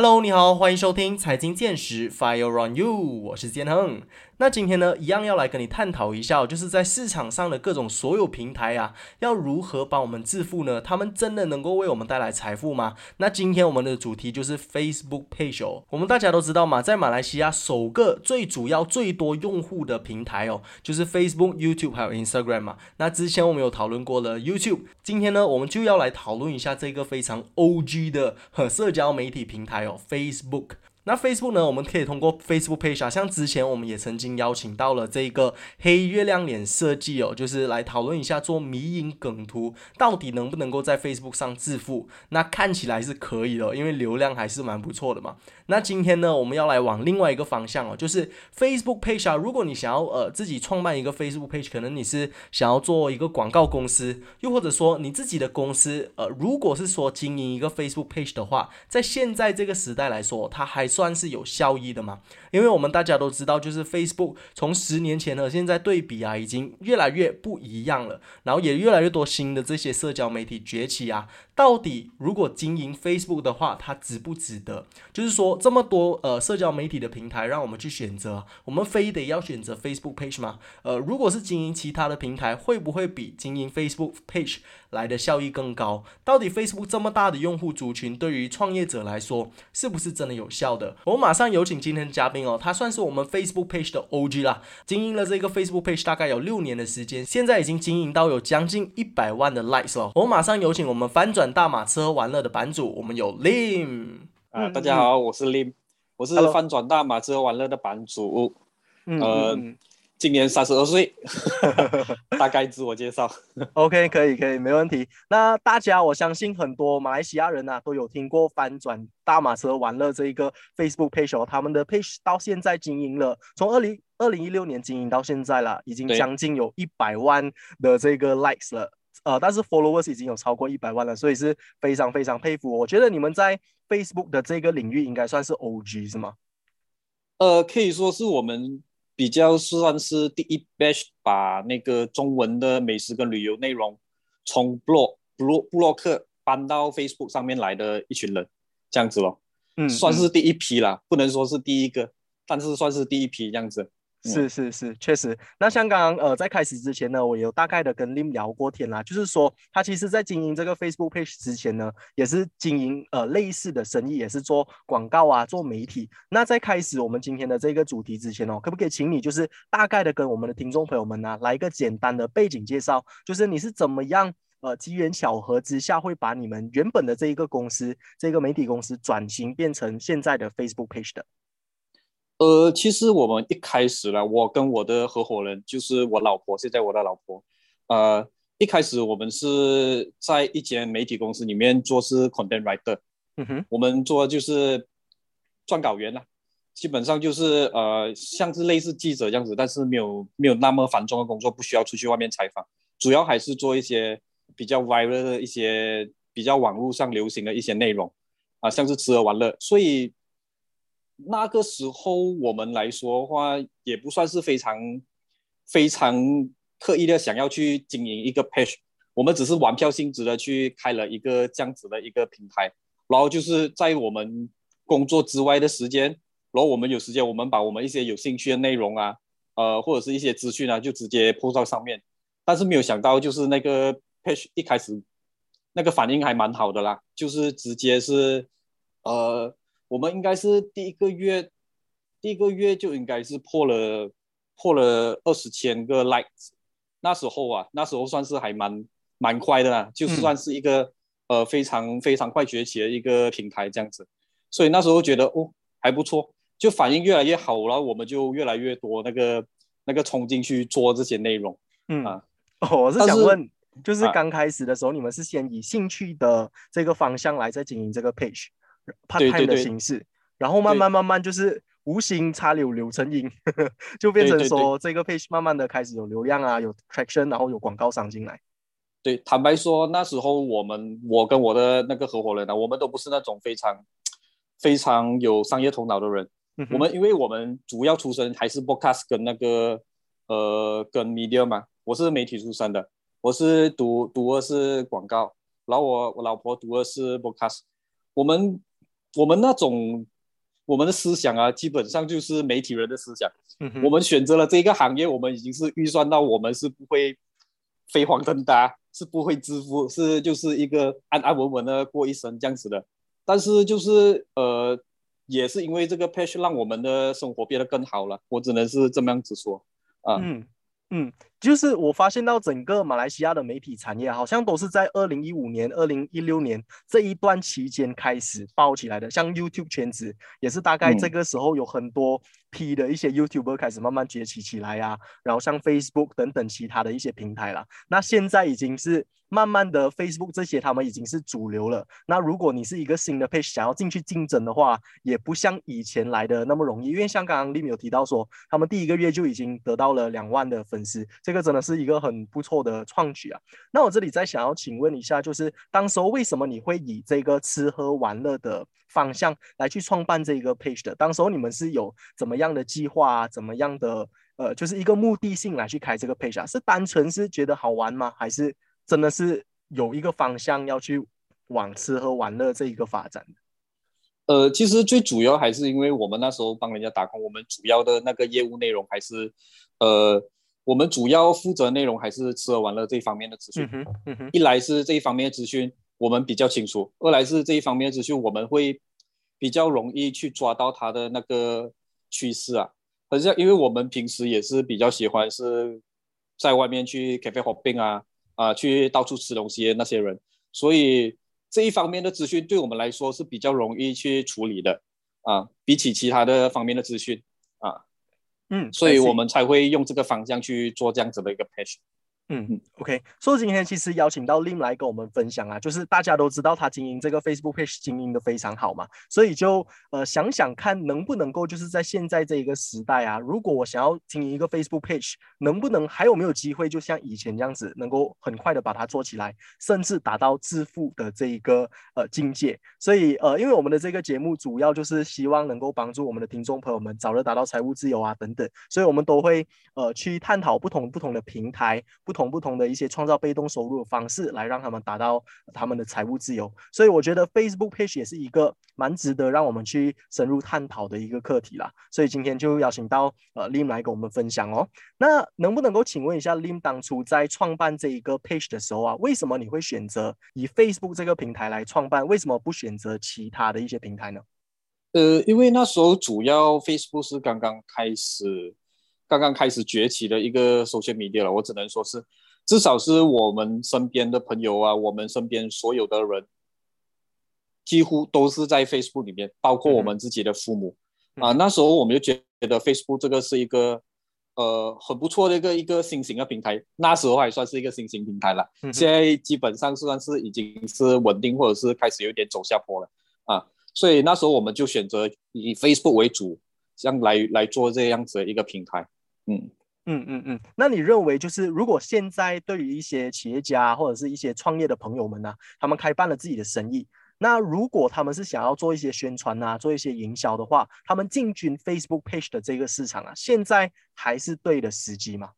Hello，你好，欢迎收听财经见识 Fire on You，我是建恒。那今天呢，一样要来跟你探讨一下，就是在市场上的各种所有平台啊，要如何帮我们致富呢？他们真的能够为我们带来财富吗？那今天我们的主题就是 Facebook Page 哦。我们大家都知道嘛，在马来西亚首个最主要、最多用户的平台哦，就是 Facebook、YouTube 还有 Instagram 嘛。那之前我们有讨论过了 YouTube，今天呢，我们就要来讨论一下这个非常 OG 的社交媒体平台哦，Facebook。那 Facebook 呢？我们可以通过 Facebook Page 啊，像之前我们也曾经邀请到了这个黑月亮脸设计哦，就是来讨论一下做迷影梗图到底能不能够在 Facebook 上致富。那看起来是可以的，因为流量还是蛮不错的嘛。那今天呢，我们要来往另外一个方向哦，就是 Facebook Page 啊。如果你想要呃自己创办一个 Facebook Page，可能你是想要做一个广告公司，又或者说你自己的公司呃，如果是说经营一个 Facebook Page 的话，在现在这个时代来说，它还是算是有效益的吗？因为我们大家都知道，就是 Facebook 从十年前和现在对比啊，已经越来越不一样了。然后也越来越多新的这些社交媒体崛起啊。到底如果经营 Facebook 的话，它值不值得？就是说这么多呃社交媒体的平台让我们去选择，我们非得要选择 Facebook Page 吗？呃，如果是经营其他的平台，会不会比经营 Facebook Page 来的效益更高？到底 Facebook 这么大的用户族群，对于创业者来说，是不是真的有效的？我马上有请今天的嘉宾哦，他算是我们 Facebook Page 的 OG 啦，经营了这个 Facebook Page 大概有六年的时间，现在已经经营到有将近一百万的 likes 了。我马上有请我们翻转大马吃喝玩乐的版主，我们有 Lim 啊，大家好，我是 Lim，我是翻转大马吃喝玩乐的版主，呃。今年三十二岁，大概自我介绍。OK，可以，可以，没问题。那大家，我相信很多马来西亚人呐都有听过翻转大马车玩乐这一个 Facebook page，哦他们的 page 到现在经营了，从二零二零一六年经营到现在了，已经将近有一百万的这个 likes 了。呃，但是 followers 已经有超过一百万了，所以是非常非常佩服。我觉得你们在 Facebook 的这个领域应该算是 OG 是吗？呃，可以说是我们。比较算是第一 batch 把那个中文的美食跟旅游内容从 blog blog 布洛克搬到 Facebook 上面来的一群人，这样子咯，嗯，算是第一批啦，不能说是第一个，但是算是第一批这样子。是是是，确实。那像刚刚呃，在开始之前呢，我有大概的跟 Lim 聊过天啦，就是说他其实在经营这个 Facebook page 之前呢，也是经营呃类似的生意，也是做广告啊，做媒体。那在开始我们今天的这个主题之前哦，可不可以请你就是大概的跟我们的听众朋友们呢，来一个简单的背景介绍，就是你是怎么样呃机缘巧合之下会把你们原本的这一个公司，这个媒体公司转型变成现在的 Facebook page 的？呃，其实我们一开始呢，我跟我的合伙人，就是我老婆，现在我的老婆，呃，一开始我们是在一间媒体公司里面做是 content writer，嗯哼，我们做就是撰稿员啦，基本上就是呃，像是类似记者这样子，但是没有没有那么繁重的工作，不需要出去外面采访，主要还是做一些比较 viral 的一些比较网络上流行的一些内容，啊，像是吃喝玩乐，所以。那个时候我们来说的话，也不算是非常非常刻意的想要去经营一个 page，我们只是玩票性质的去开了一个这样子的一个平台，然后就是在我们工作之外的时间，然后我们有时间，我们把我们一些有兴趣的内容啊，呃或者是一些资讯啊，就直接铺到上面，但是没有想到就是那个 page 一开始那个反应还蛮好的啦，就是直接是呃。我们应该是第一个月，第一个月就应该是破了破了二十千个 likes，那时候啊，那时候算是还蛮蛮快的啦，就算是一个呃非常非常快崛起的一个平台这样子，所以那时候觉得哦还不错，就反应越来越好，然后我们就越来越多那个那个冲进去做这些内容，嗯啊，我是想问，就是刚开始的时候，你们是先以兴趣的这个方向来在经营这个 page。Part time 的形式，然后慢慢慢慢就是无形插柳柳成荫，就变成说这个 page 慢慢的开始有流量啊，有 traction，然后有广告商进来。对，坦白说那时候我们我跟我的那个合伙人呢，我们都不是那种非常非常有商业头脑的人。我们因为我们主要出身还是 broadcast 跟那个呃跟 media 嘛，我是媒体出身的，我是读读的是广告，然后我我老婆读的是 broadcast，我们。我们那种我们的思想啊，基本上就是媒体人的思想。嗯我们选择了这个行业，我们已经是预算到我们是不会飞黄腾达，是不会致富，是就是一个安安稳稳的过一生这样子的。但是就是呃，也是因为这个 passion 让我们的生活变得更好了，我只能是这么样子说啊。嗯嗯，就是我发现到整个马来西亚的媒体产业好像都是在二零一五年、二零一六年这一段期间开始爆起来的，像 YouTube 圈子也是大概这嗯。个时候有很多批的一些 YouTuber 开始慢慢崛起起来呀、然后像 Facebook 等等其他的一些平台啦，那现在已经是慢慢的 Facebook 这些他们已经是主流了。那如果你是一个新的 page 想要进去竞争的话，也不像以前来的那么容易，因为像刚刚 Lim 有提到说，他们第一个月就已经得到了两万的粉丝，这个真的是一个很不错的创举啊。那我这里再想要请问一下，就是当时候为什么你会以这个吃喝玩乐的方向来去创办这个 page 的？当时候你们是有怎么样的计划啊？怎么样的呃，就是一个目的性来去开这个 page 啊？是单纯是觉得好玩吗？还是真的是有一个方向要去往吃喝玩乐这一个发展？呃，其实最主要还是因为我们那时候帮人家打工，我们主要的那个业务内容还是，呃，我们主要负责内容还是吃喝玩乐这一方面的资讯。嗯，嗯，一来是这一方面的资讯我们比较清楚，二来是这一方面的资讯我们会比较容易去抓到它的那个趋势啊。好像因为我们平时也是比较喜欢是在外面去 cafe hopping 啊啊，去到处吃东西的那些人，所以这一方面的资讯对我们来说是比较容易去处理的啊，比起其他的方面的资讯啊，嗯，所以我们才会用这个方向去做这样子的一个 page。嗯，OK，所以今天其实邀请到 Lim 来跟我们分享啊，就是大家都知道他经营这个 Facebook page 经营的非常好嘛，所以就呃想想看能不能够就是在现在这一个时代啊，如果我想要经营一个 Facebook page，能不能还有没有机会就像以前这样子，能够很快的把它做起来，甚至达到致富的这一个呃境界？所以呃，因为我们的这个节目主要就是希望能够帮助我们的听众朋友们早日达到财务自由啊等等，所以我们都会呃去探讨不同不同的平台，不同不同的一些创造被动收入的方式，来让他们达到他们的财务自由。所以我觉得 Facebook page 也是一个蛮值得让我们去深入探讨的一个课题啦。所以今天就邀请到呃 Lim 来跟我们分享哦。那能不能够请问一下 Lim 当初在创办这一个 page 的时候啊，为什么你会选择以 Facebook 这个平台来创办？为什么不选择其他的一些平台呢？呃，因为那时候主要 Facebook 是刚刚开始，刚刚开始崛起的一个 social media 了，我只能说是，至少是我们身边的朋友啊，我们身边所有的人，几乎都是在 Facebook 里面，包括我们自己的父母、嗯啊。那时候我们就觉得 Facebook 这个是一个呃很不错的一个一个新型的平台，那时候还算是一个新型平台了。嗯现在基本上算是已经是稳定，或者是开始有点走下坡了啊。所以那时候我们就选择以 Facebook 为主，这样来来做这样子的一个平台。嗯，嗯嗯嗯，那你认为就是如果现在对于一些企业家或者是一些创业的朋友们呢、他们开办了自己的生意，那如果他们是想要做一些宣传啊，做一些营销的话，他们进军 Facebook page 的这个市场啊，现在还是对的时机吗？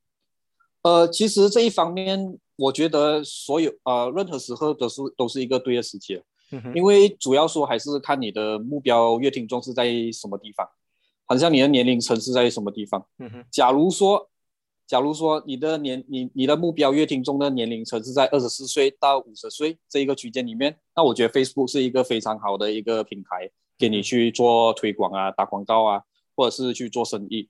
呃，其实这一方面，我觉得所有呃任何时候都是都是一个对的时机，嗯因为主要说还是看你的目标乐听众是在什么地方，好像你的年龄层是在什么地方。嗯哼假如说，假如说你的年你你的目标乐听众的年龄层是在二十四岁到五十岁这一个区间里面，那我觉得 Facebook 是一个非常好的一个平台，给你去做推广啊、打广告啊，或者是去做生意。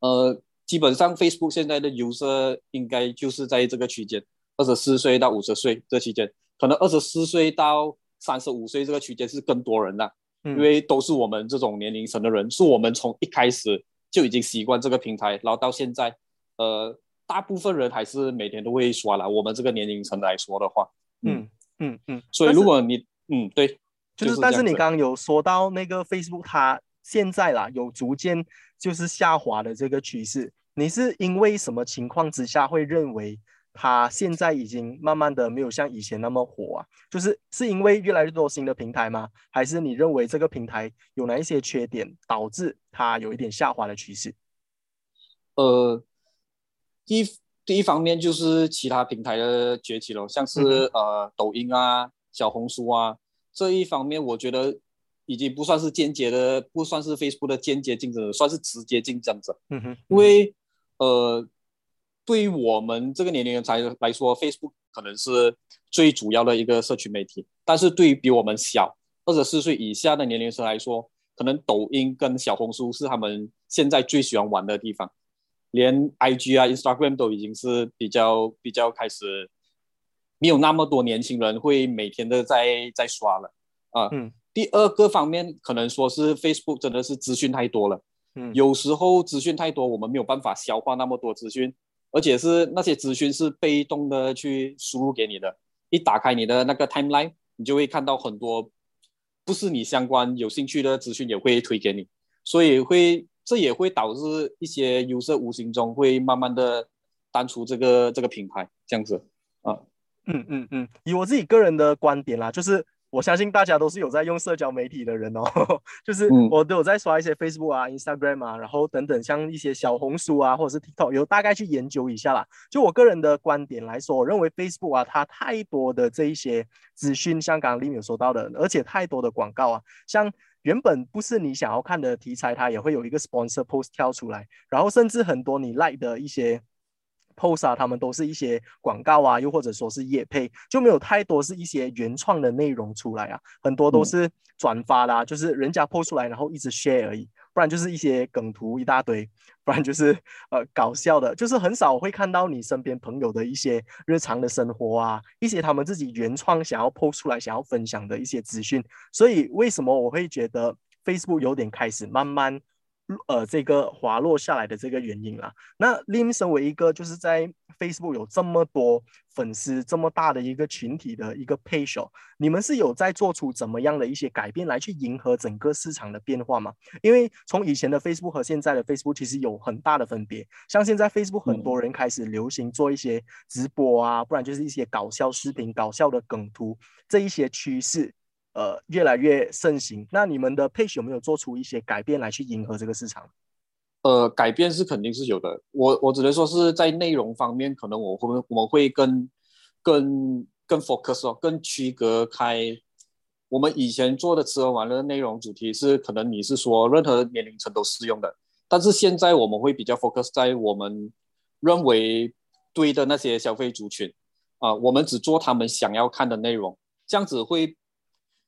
呃，基本上 Facebook 现在的 user 应该就是在这个区间，二十四岁到五十岁这期间，可能二十四岁到三十五岁这个区间是更多人的。嗯。因为都是我们这种年龄层的人，是我们从一开始就已经习惯这个平台，然后到现在，呃，大部分人还是每天都会刷啦。我们这个年龄层来说的话，嗯嗯。嗯，所以如果你嗯对，就是，是但是你刚刚有说到那个 Facebook 它现在啦有逐渐就是下滑的这个趋势，你是因为什么情况之下会认为它现在已经慢慢的没有像以前那么火啊？就是是因为越来越多新的平台吗？还是你认为这个平台有哪一些缺点导致它有一点下滑的趋势？呃，第一第一方面就是其他平台的崛起了，像是、嗯呃抖音啊、小红书啊这一方面，我觉得已经不算是间接的，不算是 Facebook 的间接竞争者，算是直接竞争者。嗯哼，因为呃，对于我们这个年龄人才来说，Facebook 可能是最主要的一个社群媒体，但是对于比我们小二十四岁以下的年龄层来说，可能抖音跟小红书是他们现在最喜欢玩的地方，连 IG 啊、Instagram 都已经是比较比较开始，没有那么多年轻人会每天的在在刷了。啊。嗯第二个方面，可能说是 Facebook 真的是资讯太多了，嗯，有时候资讯太多，我们没有办法消化那么多资讯，而且是那些资讯是被动的去输入给你的。一打开你的那个 timeline，你就会看到很多不是你相关有兴趣的资讯也会推给你，所以会这也会导致一些 user 无形中会慢慢的淡出这个这个品牌，这样子啊。嗯嗯嗯，以我自己个人的观点啦，就是我相信大家都是有在用社交媒体的人哦，就是嗯我都有在刷一些 Facebook 啊、Instagram 啊，然后等等，像一些小红书啊，或者是 TikTok，有大概去研究一下啦。就我个人的观点来说，我认为 Facebook 啊，它太多的这一些资讯，像刚刚 Lim 有说到的，而且太多的广告啊，像。原本不是你想要看的题材，它也会有一个 sponsor post 跳出来，然后甚至很多你 like 的一些 post 啊，他们都是一些广告啊，又或者说是业配，就没有太多是一些原创的内容出来啊，很多都是转发啦，就是人家 post 出来，然后一直 share 而已，不然就是一些梗图一大堆，不然就是呃搞笑的，就是很少会看到你身边朋友的一些日常的生活啊，一些他们自己原创想要 post 出来、想要分享的一些资讯，所以为什么我会觉得 Facebook 有点开始慢慢。呃，这个滑落下来的这个原因啦。那 Lim 身为一个就是在 Facebook 有这么多粉丝、这么大的一个群体的一个 page，哦你们是有在做出怎么样的一些改变来去迎合整个市场的变化吗？因为从以前的 Facebook 和现在的 Facebook 其实有很大的分别。像现在 Facebook 很多人开始流行做一些直播啊，不然就是一些搞笑视频、搞笑的梗图这一些趋势。呃，越来越盛行。那你们的 page 有没有做出一些改变来去迎合这个市场？呃，改变是肯定是有的。我我只能说是在内容方面，可能我会我们会更更更 focus 哦，更区隔开。我们以前做的吃喝玩乐内容主题是，可能你是说任何年龄层都适用的，但是现在我们会比较 focus 在我们认为对的那些消费族群啊、我们只做他们想要看的内容，这样子会。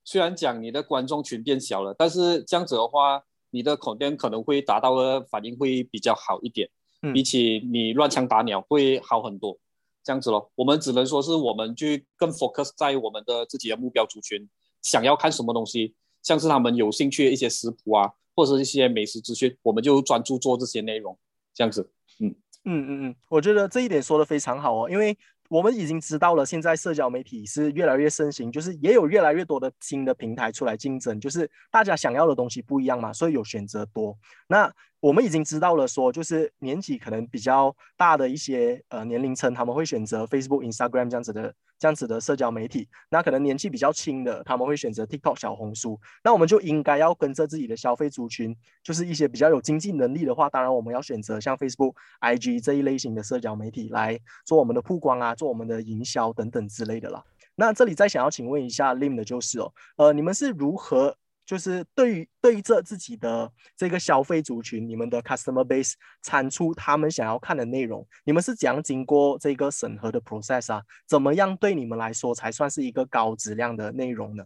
虽然讲你的观众群变小了，但是这样子的话，你的 content 可能会达到的反应会比较好一点，嗯比起你乱枪打鸟会好很多。这样子咯，我们只能说是我们去更 focus 在我们的自己的目标族群想要看什么东西，像是他们有兴趣的一些食谱啊，或者是一些美食资讯，我们就专注做这些内容。这样子，嗯嗯嗯嗯，我觉得这一点说的非常好哦，因为我们已经知道了，现在社交媒体是越来越盛行，就是也有越来越多的新的平台出来竞争，就是大家想要的东西不一样嘛，所以有选择多。那我们已经知道了，说就是年纪可能比较大的一些呃年龄层，他们会选择 Facebook、Instagram 这样子的这样子的社交媒体。那可能年纪比较轻的，他们会选择 TikTok、小红书。那我们就应该要跟着自己的消费族群，就是一些比较有经济能力的话，当然我们要选择像 Facebook、IG 这一类型的社交媒体来做我们的曝光啊，做我们的营销等等之类的啦。那这里再想要请问一下 Lim 的就是哦，呃，你们是如何？就是对于对着自己的这个消费族群，你们的 customer base 产出他们想要看的内容，你们是怎样经过这个审核的 process 啊？怎么样对你们来说才算是一个高质量的内容呢？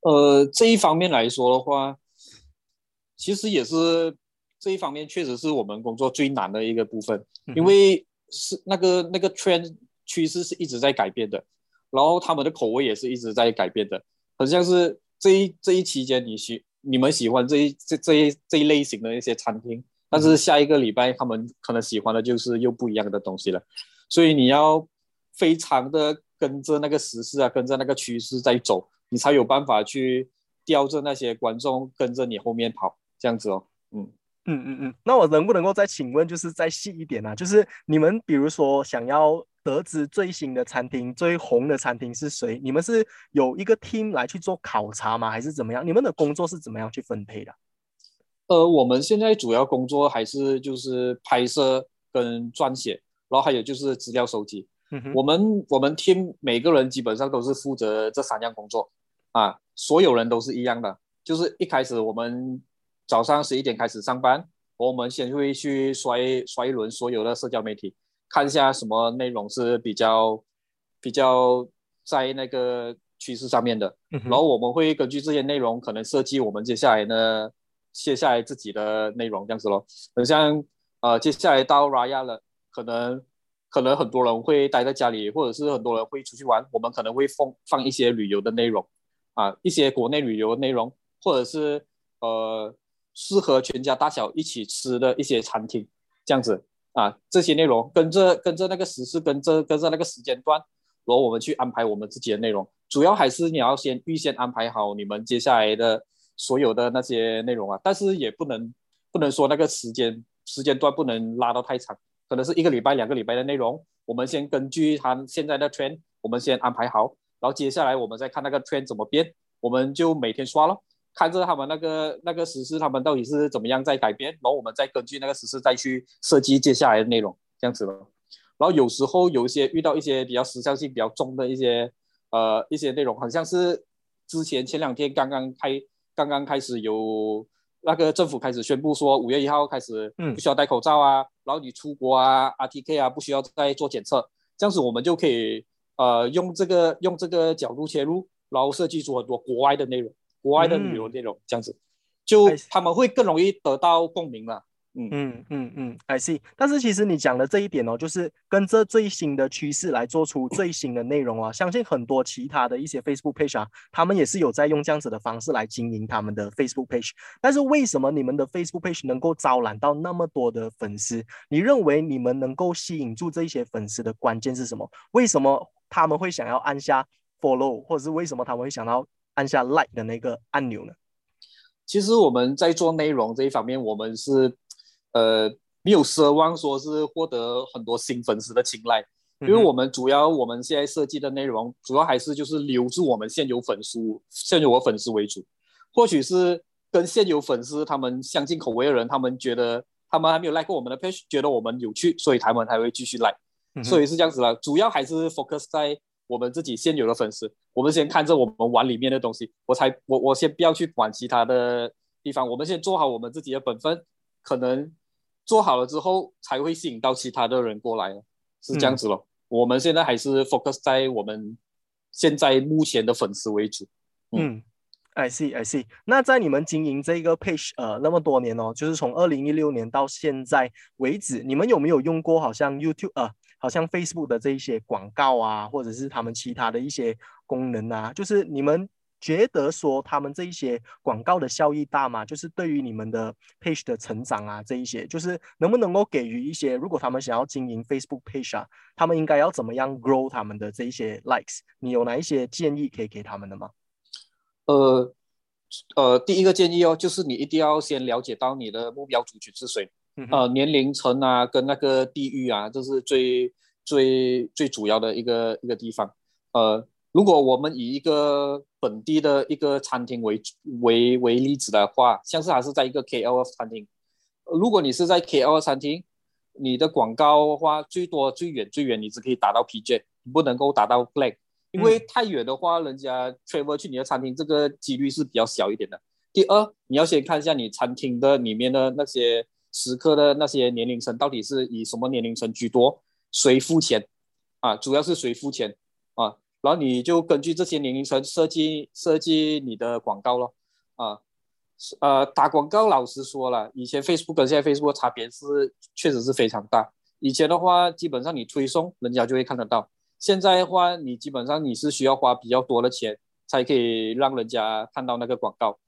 呃，这一方面来说的话，其实也是这一方面确实是我们工作最难的一个部分，因为是那个那个 trend 趋势是一直在改变的，然后他们的口味也是一直在改变的，很像是这一这一期间你喜你们喜欢这一这这一这一类型的一些餐厅，但是下一个礼拜他们可能喜欢的就是又不一样的东西了，所以你要非常的跟着那个时事啊，跟着那个趋势在走，你才有办法去吊着那些观众跟着你后面跑，这样子哦，嗯。嗯嗯嗯，那我能不能够再请问，就是再细一点啊？就是你们比如说想要得知最新的餐厅、最红的餐厅是谁，你们是有一个 team 来去做考察吗？还是怎么样？你们的工作是怎么样去分配的？呃，我们现在主要工作还是就是拍摄跟撰写，然后还有就是资料收集。嗯，我们我们 team 每个人基本上都是负责这三样工作啊，所有人都是一样的就是一开始我们早上十一点开始上班，我们先会去刷刷一轮所有的社交媒体，看一下什么内容是比较比较在那个趋势上面的，然后我们会根据这些内容可能设计我们接下来呢接下来自己的内容这样子咯，很像呃接下来到 Raya 了，可能可能很多人会待在家里，或者是很多人会出去玩，我们可能会放放一些旅游的内容。啊，一些国内旅游的内容。或者是呃适合全家大小一起吃的一些餐厅，这样子啊，这些内容跟着跟着那个时事，跟着跟着那个时间段，然后我们去安排我们自己的内容。主要还是你要先预先安排好你们接下来的所有的那些内容啊，但是也不能不能说那个时间时间段不能拉到太长，可能是一个礼拜两个礼拜的内容，我们先根据他现在的 trend，我们先安排好，然后接下来我们再看那个 trend 怎么变，我们就每天刷咯。看着他们那个那个实施，他们到底是怎么样在改变，然后我们再根据那个实施再去设计接下来的内容，这样子咯。然后有时候有一些遇到一些比较时效性比较重的一些呃一些内容，好像是之前前两天刚刚开刚刚开始有那个政府开始宣布说五月一号开始不需要戴口罩啊，然后你出国啊 RTK 啊不需要再做检测，这样子我们就可以呃用这个用这个角度切入，然后设计出很多国外的内容。国外的旅游内容这样子，就他们会更容易得到共鸣嘛。嗯嗯嗯嗯，I see。但是其实你讲的这一点哦，就是跟着最新的趋势来做出最新的内容啊。相信很多其他的一些 Facebook page 啊，他们也是有在用这样子的方式来经营他们的 Facebook page。但是为什么你们的 Facebook page 能够招揽到那么多的粉丝？你认为你们能够吸引住这些粉丝的关键是什么？为什么他们会想要按下 Follow，或者是为什么他们会想到？按下 Like 的那个按钮呢？其实我们在做内容这一方面，我们是呃没有奢望说是获得很多新粉丝的青睐，因为我们主要我们现在设计的内容，主要还是就是留住我们现有粉丝、现有的粉丝为主。或许是跟现有粉丝他们相近口味的人，他们觉得他们还没有 like 过我们的 page，觉得我们有趣，所以他们才会继续 like。所以是这样子了，主要还是 focus 在。我们自己现有的粉丝，我们先看着我们碗里面的东西，我才我我先不要去管其他的地方，我们先做好我们自己的本分，可能做好了之后才会吸引到其他的人过来，是这样子咯。我们现在还是 focus 在我们现在目前的粉丝为主。嗯，I see I see。那在你们经营这个 page 呃那么多年哦，就是从二零一六年到现在为止，你们有没有用过好像 YouTube 啊？好像 Facebook 的这一些广告啊，或者是他们其他的一些功能啊，就是你们觉得说他们这一些广告的效益大吗？就是对于你们的 page 的成长啊，这一些就是能不能够给予一些，如果他们想要经营 Facebook page 啊，他们应该要怎么样 grow 他们的这一些 likes？你有哪一些建议可以给他们的吗？呃呃，第一个建议哦，就是你一定要先了解到你的目标族群是谁。呃，年龄层啊，跟那个地域啊，这是最最最主要的一个一个地方。呃，如果我们以一个本地的一个餐厅为为为例子的话，像是还是在一个 KL 餐厅，如果你是在 KL 餐厅，你的广告的话，最多最远最远，你只可以打到 PJ，不能够打到 Black，因为太远的话，人家 travel 去你的餐厅，这个几率是比较小一点的。第二，你要先看一下你餐厅的里面的那些。食客的那些年龄层到底是以什么年龄层居多？谁付钱啊？主要是谁付钱啊？然后你就根据这些年龄层设计设计你的广告咯。啊，呃，打广告老实说了，以前 Facebook 跟现在 Facebook 差别是确实是非常大。以前的话，基本上你推送人家就会看得到；现在的话，你基本上你是需要花比较多的钱才可以让人家看到那个广告。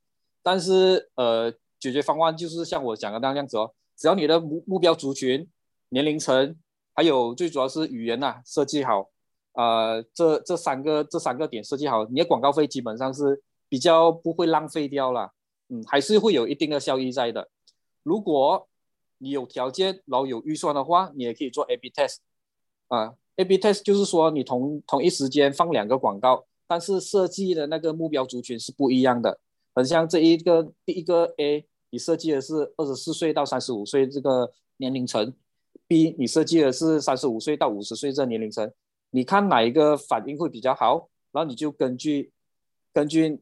但是呃。解决方案就是像我讲的那样子哦，只要你的目目标族群、年龄层，还有最主要是语言呐设计好，呃，这这三个这三个点设计好，你的广告费基本上是比较不会浪费掉了，嗯，还是会有一定的效益在的。如果你有条件，然后有预算的话，你也可以做 A/B test，啊，A/B test 就是说你同同一时间放两个广告，但是设计的那个目标族群是不一样的。很像这一个第一个 A，你设计的是二十四岁到三十五岁这个年龄层；B，你设计的是三十五岁到五十岁这年龄层。你看哪一个反应会比较好，然后你就根据根据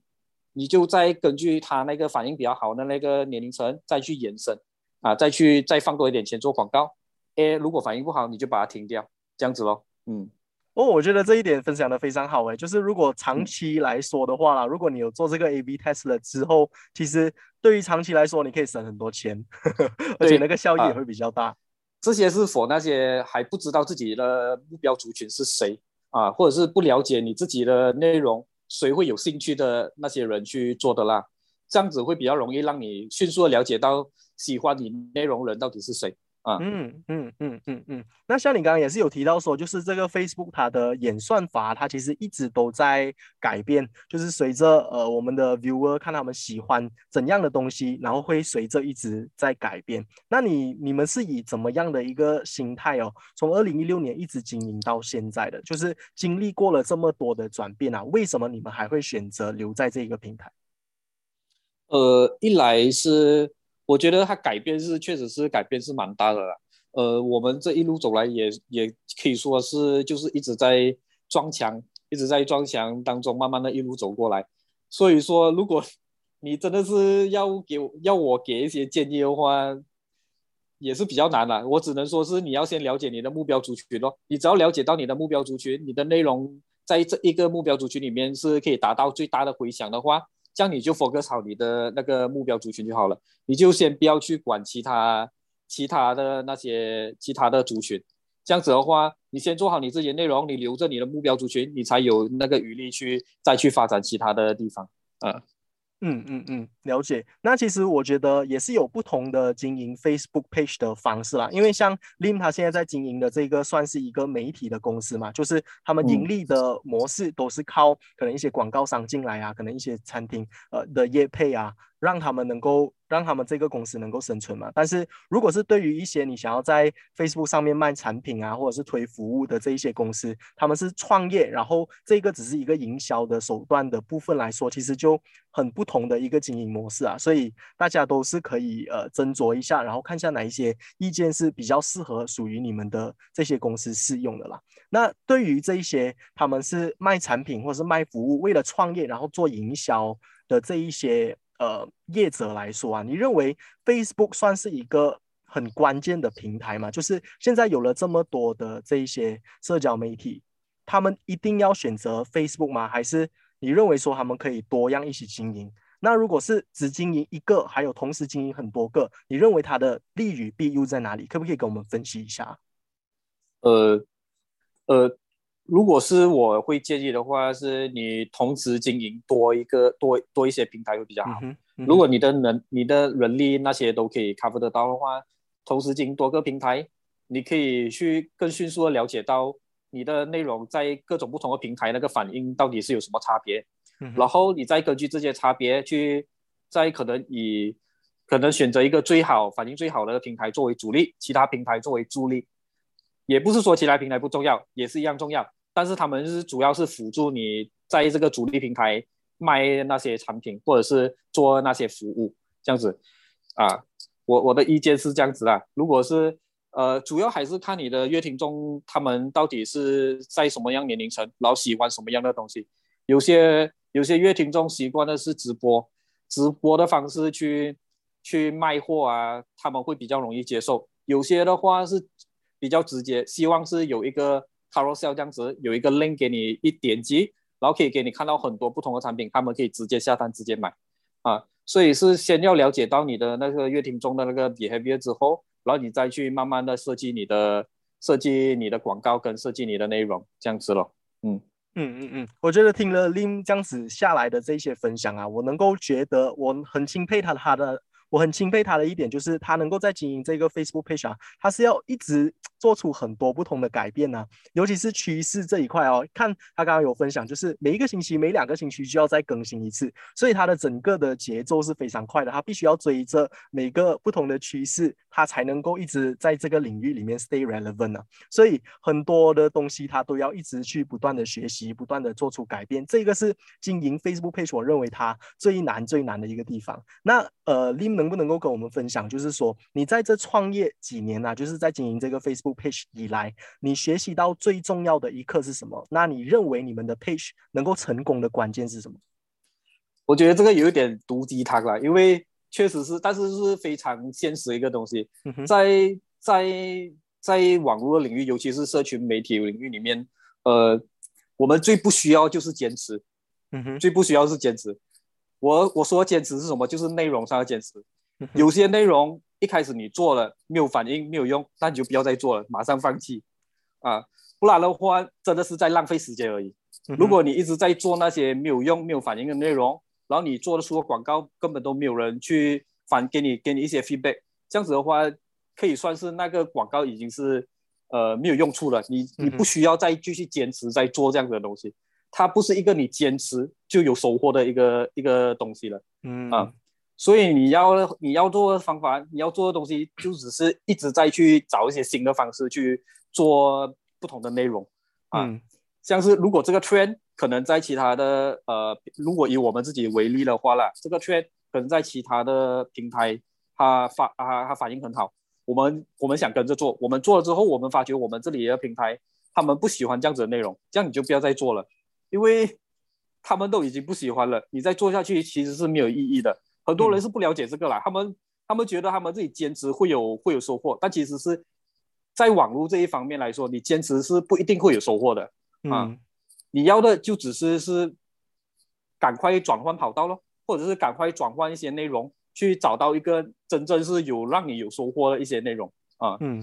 你就再根据他那个反应比较好的那个年龄层再去延伸啊，再去再放多一点钱做广告。，A，如果反应不好，你就把它停掉，这样子咯。嗯，哦，我觉得这一点分享的非常好诶，就是如果长期来说的话啦，如果你有做这个 A/B test 了之后，其实对于长期来说，你可以省很多钱，而且那个效益也会比较大。这些是否那些还不知道自己的目标族群是谁啊，或者是不了解你自己的内容，谁会有兴趣的那些人去做的啦？这样子会比较容易让你迅速的了解到喜欢你内容人到底是谁。啊，嗯嗯嗯嗯嗯，那像你刚刚也是有提到说，就是这个 Facebook 它的演算法，它其实一直都在改变，就是随着呃我们的 viewer 看他们喜欢怎样的东西，然后会随着一直在改变。那你你们是以怎么样的一个心态哦，从二零一六年一直经营到现在的，就是经历过了这么多的转变啊，为什么你们还会选择留在这一个平台？呃，一来是。我觉得它改变是确实是改变是蛮大的啦。呃，我们这一路走来也也可以说是就是一直在撞墙，一直在撞墙当中慢慢的一路走过来。所以说，如果你真的是要给要我给一些建议的话，也是比较难了。我只能说是你要先了解你的目标族群咯。你只要了解到你的目标族群，你的内容在这一个目标族群里面是可以达到最大的回响的话。这样你就 focus 好你的那个目标族群就好了，你就先不要去管其他其他的那些其他的族群。这样子的话，你先做好你自己的内容，你留着你的目标族群，你才有那个余力去再去发展其他的地方。嗯。嗯嗯嗯，了解。那其实我觉得也是有不同的经营 Facebook page 的方式啦。因为像 Lim 他现在在经营的这个算是一个媒体的公司嘛，就是他们盈利的模式都是靠可能一些广告商进来啊，可能一些餐厅呃的业配啊，让他们能够。让他们这个公司能够生存嘛？但是如果是对于一些你想要在 Facebook 上面卖产品啊，或者是推服务的这一些公司，他们是创业，然后这个只是一个营销的手段的部分来说，其实就很不同的一个经营模式啊。所以大家都是可以呃斟酌一下，然后看一下哪一些意见是比较适合属于你们的这些公司适用的啦。那对于这一些他们是卖产品或者是卖服务，为了创业然后做营销的这一些。呃，业者来说啊，你认为 Facebook 算是一个很关键的平台吗？就是现在有了这么多的这一些社交媒体，他们一定要选择 Facebook 吗？还是你认为说他们可以多样一起经营？那如果是只经营一个，还有同时经营很多个，你认为它的利与弊又在哪里？可不可以跟我们分析一下？呃，呃。如果是我会建议的话，是你同时经营多一个多多一些平台会比较好。如果你的人你的人力那些都可以 cover 得到的话，同时经营多个平台，你可以去更迅速的了解到你的内容在各种不同的平台那个反应到底是有什么差别，然后你再根据这些差别去再可能以可能选择一个最好反应最好的平台作为主力，其他平台作为助力。也不是说其他平台不重要，也是一样重要。但是他们是主要是辅助你在这个主力平台卖那些产品，或者是做那些服务这样子啊。我我的意见是这样子的。如果是呃，主要还是看你的乐听众他们到底是在什么样年龄层，老喜欢什么样的东西。有些有些乐听众习惯的是直播，直播的方式去去卖货啊，他们会比较容易接受。有些的话是。比较直接，希望是有一个 carousel 这样子，有一个 link 给你一点击，然后可以给你看到很多不同的产品，他们可以直接下单，直接买啊。所以是先要了解到你的那个乐听中的那个 behavior 之后，然后你再去慢慢的设计你的设计你的广告跟设计你的内容这样子咯。嗯嗯嗯嗯，我觉得听了 Lim 这样子下来的这些分享啊，我能够觉得我很钦佩他他的。我很钦佩他的一点，就是他能够在经营这个 Facebook page 啊，他是要一直做出很多不同的改变呢。尤其是趋势这一块哦，看他刚刚有分享，就是每一个星期、每两个星期就要再更新一次，所以他的整个的节奏是非常快的。他必须要追着每个不同的趋势，他才能够一直在这个领域里面 stay relevant 啊。所以很多的东西他都要一直去不断的学习，不断的做出改变。这个是经营 Facebook page 我认为它最难最难的一个地方。那呃，Lim 能不能够跟我们分享，就是说你在这创业几年呢？就是在经营这个 Facebook page 以来，你学习到最重要的一课是什么？那你认为你们的 page 能够成功的关键是什么？我觉得这个有一点毒鸡汤了，因为确实是，但是是非常现实一个东西，在在在网络领域，尤其是社群媒体领域里面，呃，我们最不需要就是坚持，嗯哼，最不需要是坚持。我我说坚持是什么？就是内容上的坚持。有些内容一开始你做了没有反应没有用，那你就不要再做了，马上放弃啊，不然的话真的是在浪费时间而已。如果你一直在做那些没有用、没有反应的内容，然后你做的出的广告根本都没有人去反给你给你一些 feedback，这样子的话可以算是那个广告已经是呃没有用处了。你你不需要再继续坚持在做这样子的东西，它不是一个你坚持就有收获的一个一个东西了。嗯啊，所以你要你要做的方法，你要做的东西就只是一直在去找一些新的方式去做不同的内容啊。像是如果这个 trend 可能在其他的呃，如果以我们自己为例的话啦，这个 trend 可能在其他的平台它发啊它反应很好，我们我们想跟着做，我们做了之后，我们发觉我们这里的平台他们不喜欢这样子的内容，这样你就不要再做了，因为他们都已经不喜欢了，你再做下去其实是没有意义的。很多人是不了解这个啦，他们他们觉得他们自己坚持会有会有收获，但其实是在网络这一方面来说，你坚持是不一定会有收获的。啊，你要的就只是是赶快转换跑道咯，或者是赶快转换一些内容，去找到一个真正是有让你有收获的一些内容啊。嗯，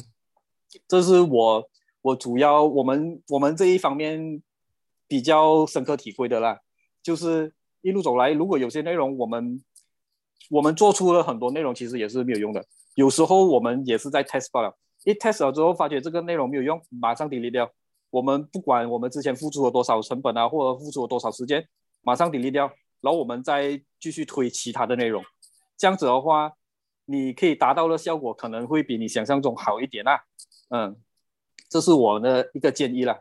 这是我我主要我们我们这一方面比较深刻体会的啦。就是一路走来，如果有些内容我们我们做出了很多内容，其实也是没有用的。有时候我们也是在 test 罢了，一 test 了之后发觉这个内容没有用，马上 delete 掉。我们不管我们之前付出了多少成本啊，或者付出了多少时间，马上 delete 掉，然后我们再继续推其他的内容。这样子的话，你可以达到的效果可能会比你想象中好一点啊。嗯，这是我的一个建议啦。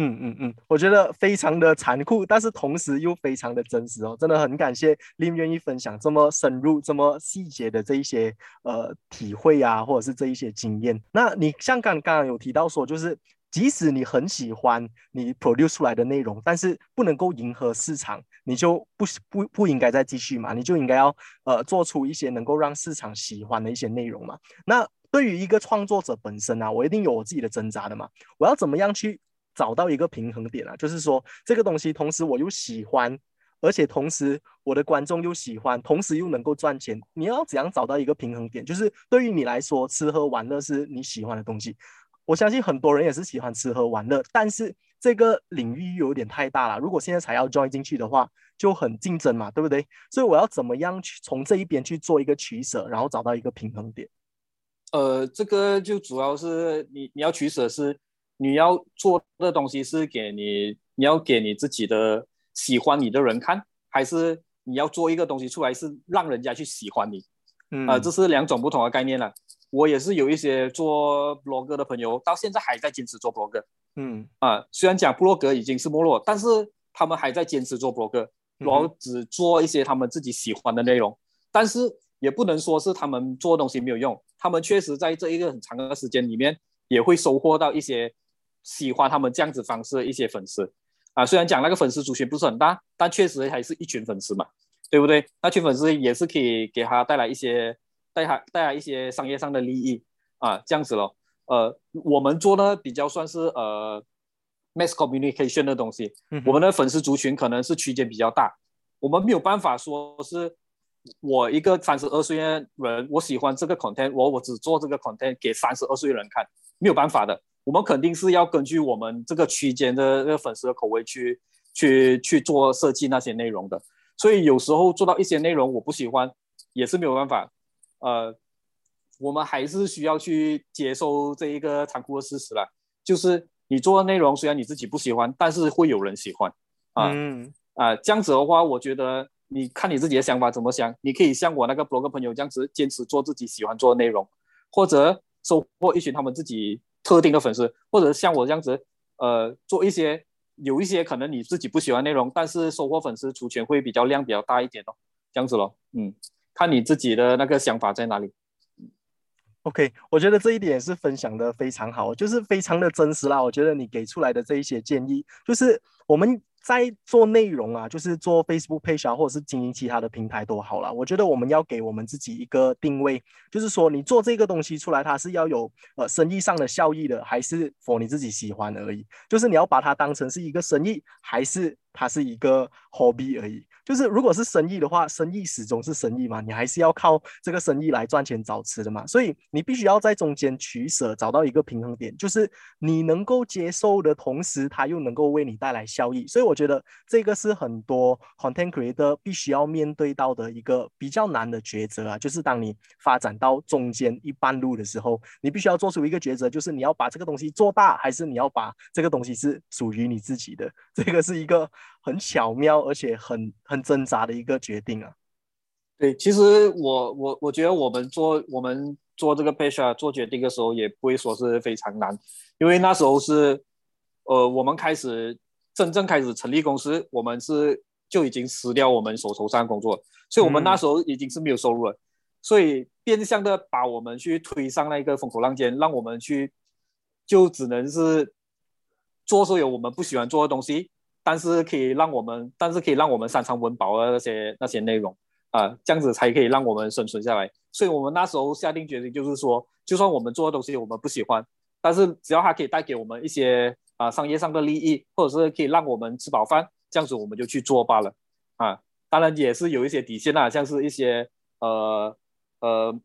嗯嗯嗯，我觉得非常的残酷，但是同时又非常的真实哦。真的很感谢林愿意分享这么深入、这么细节的这一些呃体会啊，或者是这一些经验。那你像刚刚有提到说，就是。即使你很喜欢你 produce 出来的内容，但是不能够迎合市场，你就不不不应该再继续嘛？你就应该要呃做出一些能够让市场喜欢的一些内容嘛？那对于一个创作者本身啊，我一定有我自己的挣扎的嘛？我要怎么样去找到一个平衡点啊？就是说这个东西同时我又喜欢，而且同时我的观众又喜欢，同时又能够赚钱，你要怎样找到一个平衡点？就是对于你来说，吃喝玩乐是你喜欢的东西。我相信很多人也是喜欢吃喝玩乐，但是这个领域有点太大了。如果现在才要 join 进去的话，就很竞争嘛，对不对？所以我要怎么样去从这一边去做一个取舍，然后找到一个平衡点？呃，这个就主要是你你要取舍是你要做的东西是给你你要给你自己的喜欢你的人看，还是你要做一个东西出来是让人家去喜欢你？嗯，啊，这是两种不同的概念了。我也是有一些做 blog 的朋友，到现在还在坚持做 blog。嗯啊，虽然讲 blog 已经是没落，但是他们还在坚持做 blog，然后只做一些他们自己喜欢的内容。但是也不能说是他们做东西没有用，他们确实在这一个很长的时间里面也会收获到一些喜欢他们这样子方式的一些粉丝。啊，虽然讲那个粉丝族群不是很大，但确实还是一群粉丝嘛，对不对？那群粉丝也是可以给他带来一些。带他带来一些商业上的利益啊，这样子咯。呃，我们做的比较算是呃，mass communication 的东西。我们的粉丝族群可能是区间比较大，我们没有办法说是我一个三十二岁的人，我喜欢这个 content，我我只做这个 content 给三十二岁的人看，没有办法的。我们肯定是要根据我们这个区间的那个粉丝的口味去去去做设计那些内容的。所以有时候做到一些内容我不喜欢，也是没有办法。呃，我们还是需要去接受这一个残酷的事实了，就是你做的内容虽然你自己不喜欢，但是会有人喜欢啊啊，这样子的话，我觉得你看你自己的想法怎么想，你可以像我那个 blog 朋友这样子坚持做自己喜欢做的内容，或者收获一群他们自己特定的粉丝，或者像我这样子，呃，做一些有一些可能你自己不喜欢内容，但是收获粉丝出圈会比较量比较大一点哦，这样子咯，嗯。看你自己的那个想法在哪里。OK，我觉得这一点是分享的非常好，就是非常的真实啦。我觉得你给出来的这一些建议，就是我们在做内容啊，就是做 Facebook page 啊，或者是经营其他的平台都好了。我觉得我们要给我们自己一个定位，就是说你做这个东西出来，它是要有呃生意上的效益的，还是 for 你自己喜欢而已？就是你要把它当成是一个生意，还是它是一个 hobby 而已？就是如果是生意的话，生意始终是生意嘛，你还是要靠这个生意来赚钱找吃的嘛，所以你必须要在中间取舍，找到一个平衡点，就是你能够接受的同时，它又能够为你带来效益。所以我觉得这个是很多 content creator 必须要面对到的一个比较难的抉择啊，就是当你发展到中间一半路的时候，你必须要做出一个抉择，就是你要把这个东西做大，还是你要把这个东西是属于你自己的，这个是一个。很巧妙，而且很很挣扎的一个决定啊。对，其实我我我觉得我们做我们做这个 page 啊，做决定的时候也不会说是非常难，因为那时候是呃我们开始真正开始成立公司，我们是就已经辞掉我们手头上工作，所以我们那时候已经是没有收入了，所以变相的把我们去推上那个风口浪尖，让我们去就只能是做所有我们不喜欢做的东西。但是可以让我们，但是可以让我们三餐温饱的那些那些内容啊，这样子才可以让我们生存下来。所以我们那时候下定决心，就是说，就算我们做的东西我们不喜欢，但是只要它可以带给我们一些啊商业上的利益，或者是可以让我们吃饱饭，这样子我们就去做罢了啊。当然也是有一些底线啊，像是一些呃呃，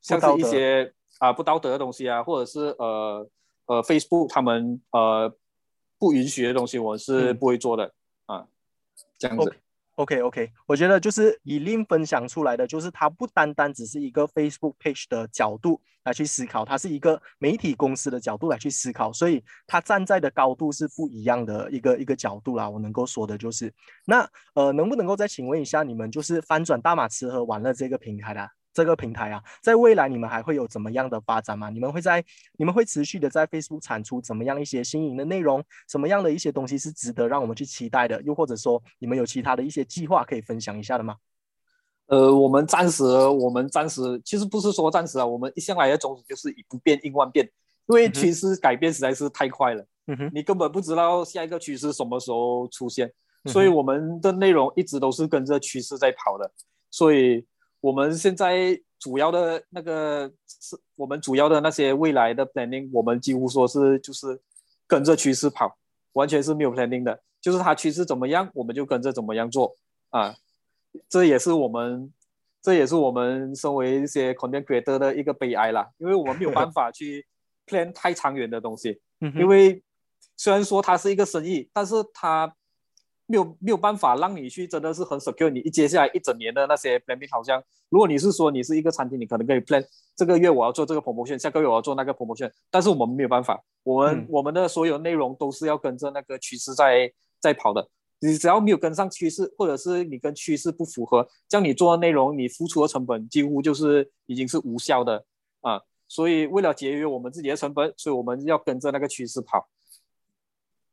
像是一些啊不道德的东西啊，或者是呃呃 Facebook 他们呃。不允许的东西，我是不会做的啊，这样子。OK OK，我觉得就是以令分享出来的，就是它不单单只是一个 Facebook page 的角度来去思考，它是一个媒体公司的角度来去思考，所以它站在的高度是不一样的一个一个角度啦。我能够说的就是，那呃，能不能够再请问一下你们，就是翻转大马吃喝玩乐这个平台的？这个平台啊，在未来你们还会有怎么样的发展吗？你们会在你们会持续的在 Facebook 产出怎么样一些新颖的内容？什么样的一些东西是值得让我们去期待的？又或者说，你们有其他的一些计划可以分享一下的吗？呃，我们暂时，我们暂时其实不是说暂时啊，我们一向来的宗旨就是以不变应万变，因为趋势改变实在是太快了，你根本不知道下一个趋势什么时候出现，所以我们的内容一直都是跟着趋势在跑的，所以。我们现在主要的那个是我们主要的那些未来的 planning，我们几乎说是就是跟着趋势跑，完全是没有 planning 的，就是它趋势怎么样，我们就跟着怎么样做啊。这也是我们，这也是我们身为一些 content creator 的一个悲哀啦，因为我们没有办法去 plan 太长远的东西，因为虽然说它是一个生意，但是它。没有没有办法让你去真的是很 secure，你一接下来一整年的那些 planning 好像，如果你是说你是一个餐厅，你可能可以 plan 这个月我要做这个 promotion，下个月我要做那个 promotion，但是我们没有办法，我们我们的所有内容都是要跟着那个趋势在在跑的，你只要没有跟上趋势，或者是你跟趋势不符合，这样你做的内容你付出的成本几乎就是已经是无效的啊，所以为了节约我们自己的成本，所以我们要跟着那个趋势跑。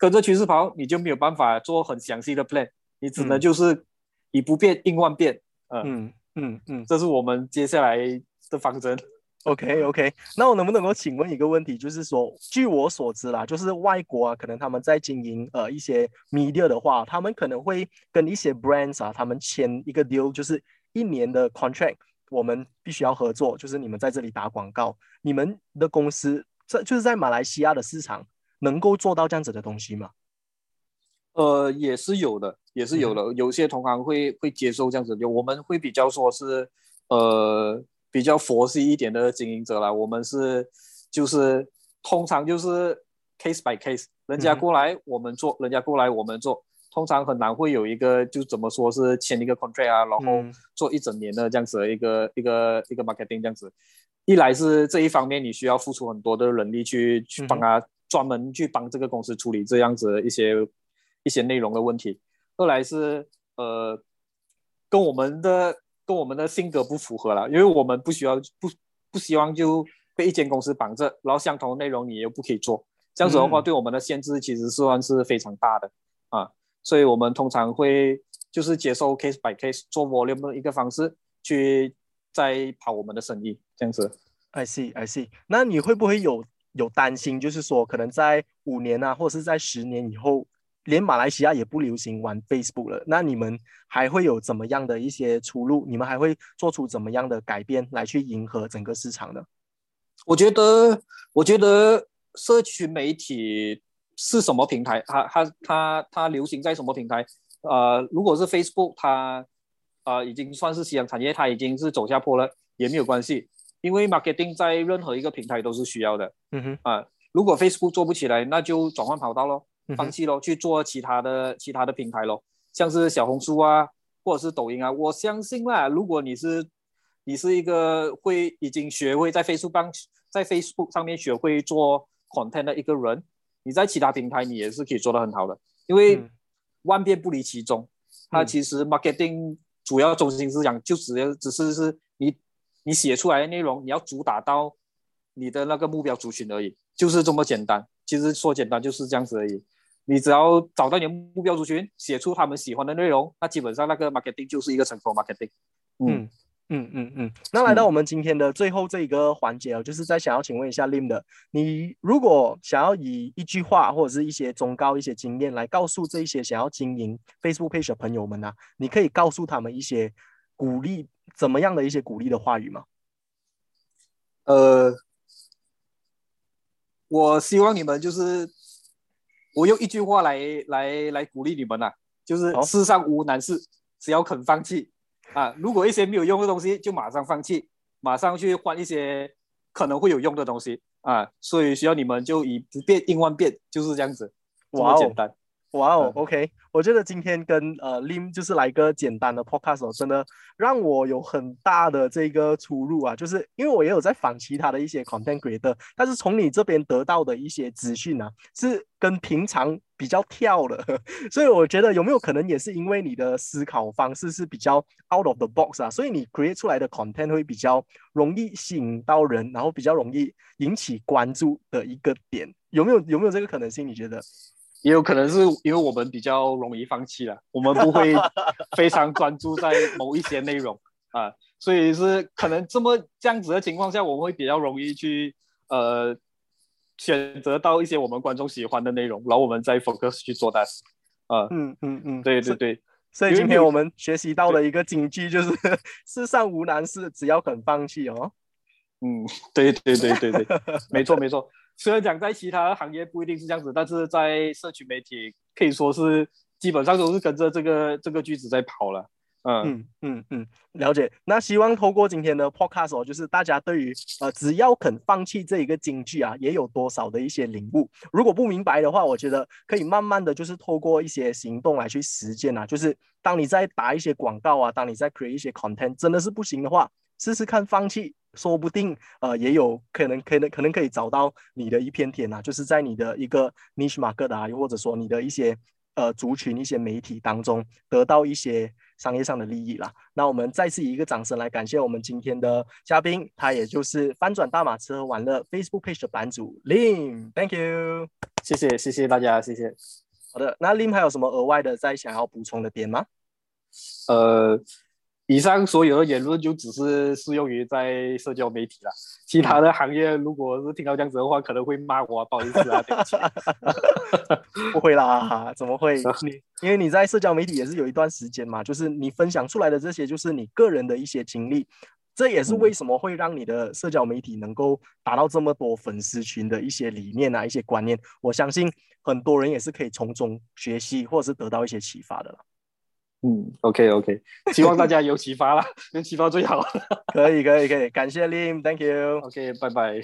跟着趋势跑，你就没有办法做很详细的 plan，你只能就是以不变应万变。嗯嗯嗯，这是我们接下来的方针。OK OK，那我能不能够请问一个问题，就是说，据我所知啦，就是外国啊，可能他们在经营呃一些 media 的话，他们可能会跟一些 brands 啊，他们签一个 deal，就是一年的 contract，我们必须要合作，就是你们在这里打广告，你们的公司这就是在马来西亚的市场。能够做到这样子的东西吗？呃，也是有的，也是有的。有些同行会会接受这样子，就我们会比较说是，呃，比较佛系一点的经营者啦。我们是就是通常就是 case by case，人家过来我们做，人家过来我们做，通常很难会有一个就怎么说是签一个 contract 啊，然后做一整年的这样子的一个一个一个 marketing 这样子。一来是这一方面你需要付出很多的人力去去帮他。专门去帮这个公司处理这样子一些一些内容的问题。后来是呃，跟我们的跟我们的性格不符合了，因为我们不需要不不希望就被一间公司绑着，然后相同的内容你又不可以做，这样子的话对我们的限制其实是算是非常大的啊。所以我们通常会就是接受 case by case 做 volume 的一个方式去再跑我们的生意，这样子。I see, I see。那你会不会有？有担心，就是说可能在五年啊，或者是在十年以后，连马来西亚也不流行玩 Facebook 了，那你们还会有怎么样的一些出路？你们还会做出怎么样的改变来去迎合整个市场呢？我觉得，我觉得社群媒体是什么平台？它它它它流行在什么平台？呃，如果是 Facebook，它啊已经算是夕阳产业，它已经是走下坡了，也没有关系，因为 marketing 在任何一个平台都是需要的。嗯哼，啊，如果 Facebook 做不起来，那就转换跑道咯，放弃咯，去做其他的其他的平台咯，像是小红书啊，或者是抖音啊。我相信啦，如果你是你是一个会已经学会在 Facebook 上在 Facebook 上面学会做 content 的一个人，你在其他平台你也是可以做得很好的，因为万变不离其宗。它其实 marketing 主要中心思想就只要只是是你写出来的内容，你要主打到你的那个目标族群而已，就是这么简单。其实说简单就是这样子而已。你只要找到你的目标族群，写出他们喜欢的内容，那基本上那个 marketing 就是一个成功 marketing。嗯。嗯嗯嗯，那来到我们今天的最后这一个环节哦，就是在想要请问一下 Lim 的，你如果想要以一句话或者是一些忠告、一些经验来告诉这一些想要经营 Facebook page 的朋友们呢，你可以告诉他们一些鼓励怎么样的一些鼓励的话语吗？呃，我希望你们就是我用一句话来来来鼓励你们呐，就是世上无难事，只要肯放弃。啊，如果一些没有用的东西，就马上放弃，马上去换一些可能会有用的东西啊。所以需要你们就以不变应万变，就是这样子，这么简单。哇哦，OK，我觉得今天跟呃 Lim 就是来个简单的 Podcast，真的让我有很大的这个出入啊，就是因为我也有在访其他的一些 Content Creator，但是从你这边得到的一些资讯呢，是跟平常比较跳的，所以我觉得有没有可能也是因为你的思考方式是比较 out of the box 啊，所以你 create 出来的 content 会比较容易吸引到人，然后比较容易引起关注的一个点，有没有有没有这个可能性？你觉得？也有可能是因为我们比较容易放弃了，我们不会非常专注在某一些内容 啊，所以是可能这么这样子的情况下，我们会比较容易去呃选择到一些我们观众喜欢的内容，然后我们再 focus 去做的啊，嗯嗯嗯，对对对，所以今天我们学习到了一个金句就是 世上无难事，只要肯放弃哦。嗯，对对对对对，没错没错。虽然讲在其他行业不一定是这样子，但是在社区媒体可以说是基本上都是跟着这个这个句子在跑了。嗯嗯嗯嗯，了解。那希望透过今天的 podcast 哦，就是大家对于呃只要肯放弃这一个金句啊，也有多少的一些领悟。如果不明白的话，我觉得可以慢慢的就是透过一些行动来去实践啊。就是当你在打一些广告啊，当你在 create 一些 content，真的是不行的话，试试看放弃。说不定呃也有可能，可能可能可以找到你的一片天啊，就是在你的一个 niche market 啊，又或者说你的一些呃族群、一些媒体当中得到一些商业上的利益啦。那我们再次以一个掌声来感谢我们今天的嘉宾，他也就是翻转大马车玩乐 Facebook page 的版主 Lim，Thank you，谢谢谢谢大家，谢谢。好的，那 Lim 还有什么额外的再想要补充的点吗？呃。以上所有的言论就只是适用于在社交媒体了，其他的行业如果是听到这样子的话，可能会骂我，不好意思啊，对不起。不会啦，怎么会？你因为你在社交媒体也是有一段时间嘛，就是你分享出来的这些，就是你个人的一些经历，这也是为什么会让你的社交媒体能够达到这么多粉丝群的一些理念啊，一些观念。我相信很多人也是可以从中学习，或者是得到一些启发的了。嗯，OK OK，希望大家有启发啦，有启发最好。可以可以可以，感谢 Lim，Thank you。OK，拜拜。